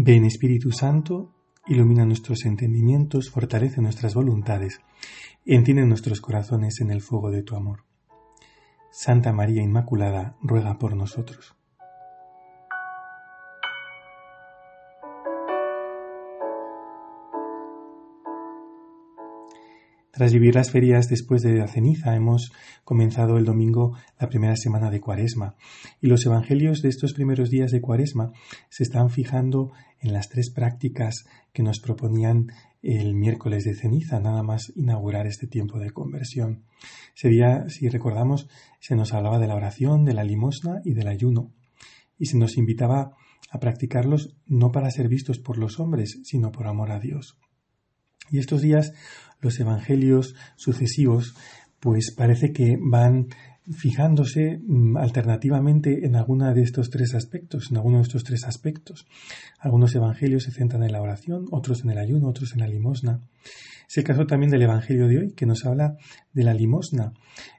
Ven Espíritu Santo, ilumina nuestros entendimientos, fortalece nuestras voluntades, enciende nuestros corazones en el fuego de tu amor. Santa María Inmaculada, ruega por nosotros. Tras vivir las ferias después de la ceniza, hemos comenzado el domingo la primera semana de Cuaresma. Y los evangelios de estos primeros días de Cuaresma se están fijando en las tres prácticas que nos proponían el miércoles de ceniza, nada más inaugurar este tiempo de conversión. Ese día, si recordamos, se nos hablaba de la oración, de la limosna y del ayuno. Y se nos invitaba a practicarlos no para ser vistos por los hombres, sino por amor a Dios. Y estos días los evangelios sucesivos pues parece que van fijándose mm, alternativamente en alguno de estos tres aspectos, en alguno de estos tres aspectos. Algunos evangelios se centran en la oración, otros en el ayuno, otros en la limosna. Es el caso también del evangelio de hoy, que nos habla de la limosna,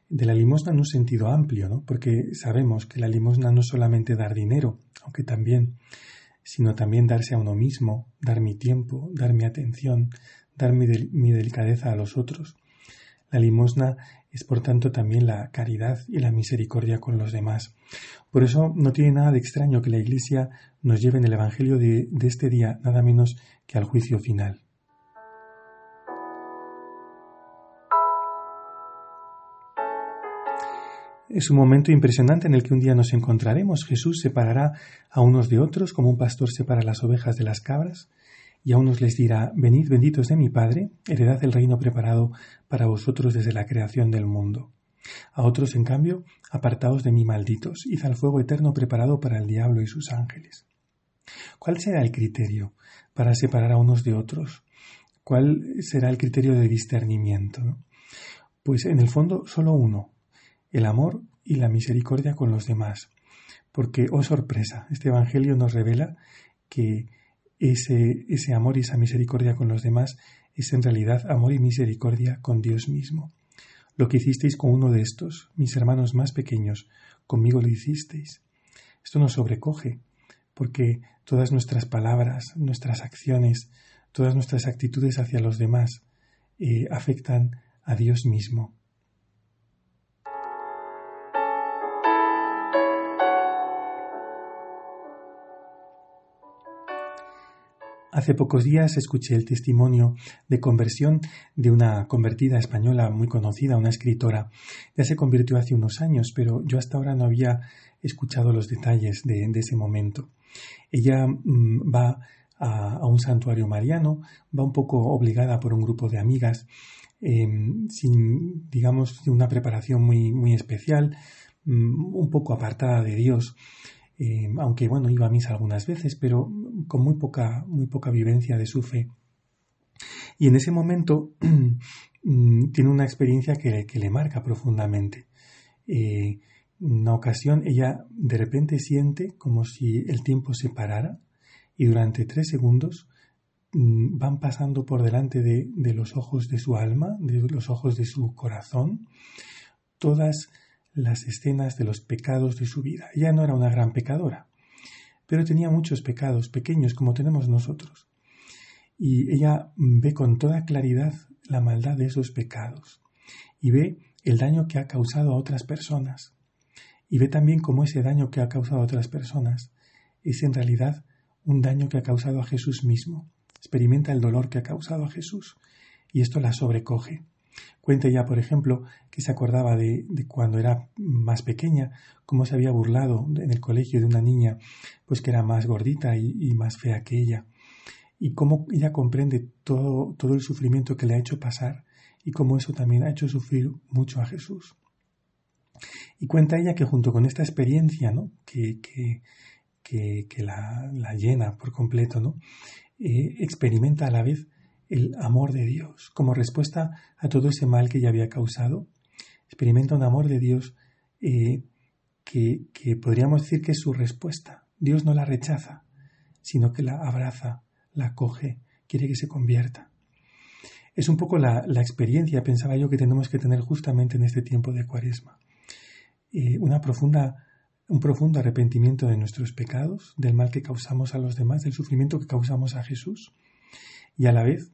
de la limosna en un sentido amplio, ¿no? porque sabemos que la limosna no es solamente dar dinero, aunque también, sino también darse a uno mismo, dar mi tiempo, dar mi atención, dar mi, delicadeza a los otros. La limosna es por tanto también la caridad y la misericordia con los demás. Por eso no tiene nada de extraño que la Iglesia nos lleve en el Evangelio de, de este día nada menos que al juicio final. Es un momento impresionante en el que un día nos encontraremos. Jesús separará a unos de otros como un pastor separa las ovejas de las cabras y a unos les dirá, Venid benditos de mi Padre, heredad el reino preparado para vosotros desde la creación del mundo. A otros, en cambio, apartaos de mí malditos, id al fuego eterno preparado para el diablo y sus ángeles. ¿Cuál será el criterio para separar a unos de otros? ¿Cuál será el criterio de discernimiento? Pues en el fondo solo uno, el amor y la misericordia con los demás. Porque, oh sorpresa, este Evangelio nos revela que ese, ese amor y esa misericordia con los demás es en realidad amor y misericordia con Dios mismo. Lo que hicisteis con uno de estos, mis hermanos más pequeños, conmigo lo hicisteis. Esto nos sobrecoge, porque todas nuestras palabras, nuestras acciones, todas nuestras actitudes hacia los demás eh, afectan a Dios mismo. Hace pocos días escuché el testimonio de conversión de una convertida española muy conocida, una escritora. Ya se convirtió hace unos años, pero yo hasta ahora no había escuchado los detalles de, ese momento. Ella mm, va a, un santuario mariano, va un poco obligada por un grupo de amigas, em, sin, digamos, una preparación muy, muy especial, mm, un poco apartada de Dios. Eh, aunque bueno, iba a misa algunas veces, pero con muy poca, muy poca vivencia de su fe. Y en ese momento mm, tiene una experiencia que, le marca profundamente. Eh, en una ocasión ella de repente siente como si el tiempo se parara y durante tres segundos mm, van pasando por delante de, de, los ojos de su alma, de los ojos de su corazón, todas las escenas de los pecados de su vida. Ella no era una gran pecadora, pero tenía muchos pecados pequeños como tenemos nosotros. Y ella ve con toda claridad la maldad de esos pecados y ve el daño que ha causado a otras personas. Y ve también cómo ese daño que ha causado a otras personas es en realidad un daño que ha causado a Jesús mismo. Experimenta el dolor que ha causado a Jesús y esto la sobrecoge. Cuenta ella, por ejemplo, que se acordaba de, cuando era más pequeña, cómo se había burlado en el colegio de una niña, pues que era más gordita y, más fea que ella, y cómo ella comprende todo, todo el sufrimiento que le ha hecho pasar y cómo eso también ha hecho sufrir mucho a Jesús. Y cuenta ella que junto con esta experiencia, ¿no? que, que, que, la, llena por completo, ¿no? Eh, experimenta a la vez el amor de Dios como respuesta a todo ese mal que ya había causado. Experimenta un amor de Dios eh, que, que, podríamos decir que es su respuesta. Dios no la rechaza, sino que la abraza, la acoge, quiere que se convierta. Es un poco la, experiencia, pensaba yo, que tenemos que tener justamente en este tiempo de cuaresma. Eh, una profunda un profundo arrepentimiento de nuestros pecados, del mal que causamos a los demás, del sufrimiento que causamos a Jesús, y a la vez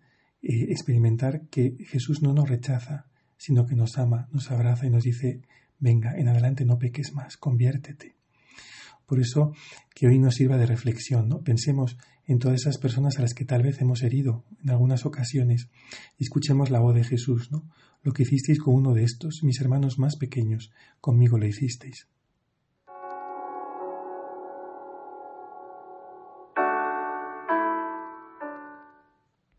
eh, experimentar que Jesús no nos rechaza, sino que nos ama, nos abraza y nos dice, venga, en adelante no peques más, conviértete. Por eso que hoy nos sirva de reflexión, ¿no? Pensemos en todas esas personas a las que tal vez hemos herido en algunas ocasiones y escuchemos la voz de Jesús, ¿no? Lo que hicisteis con uno de estos, mis hermanos más pequeños, conmigo lo hicisteis.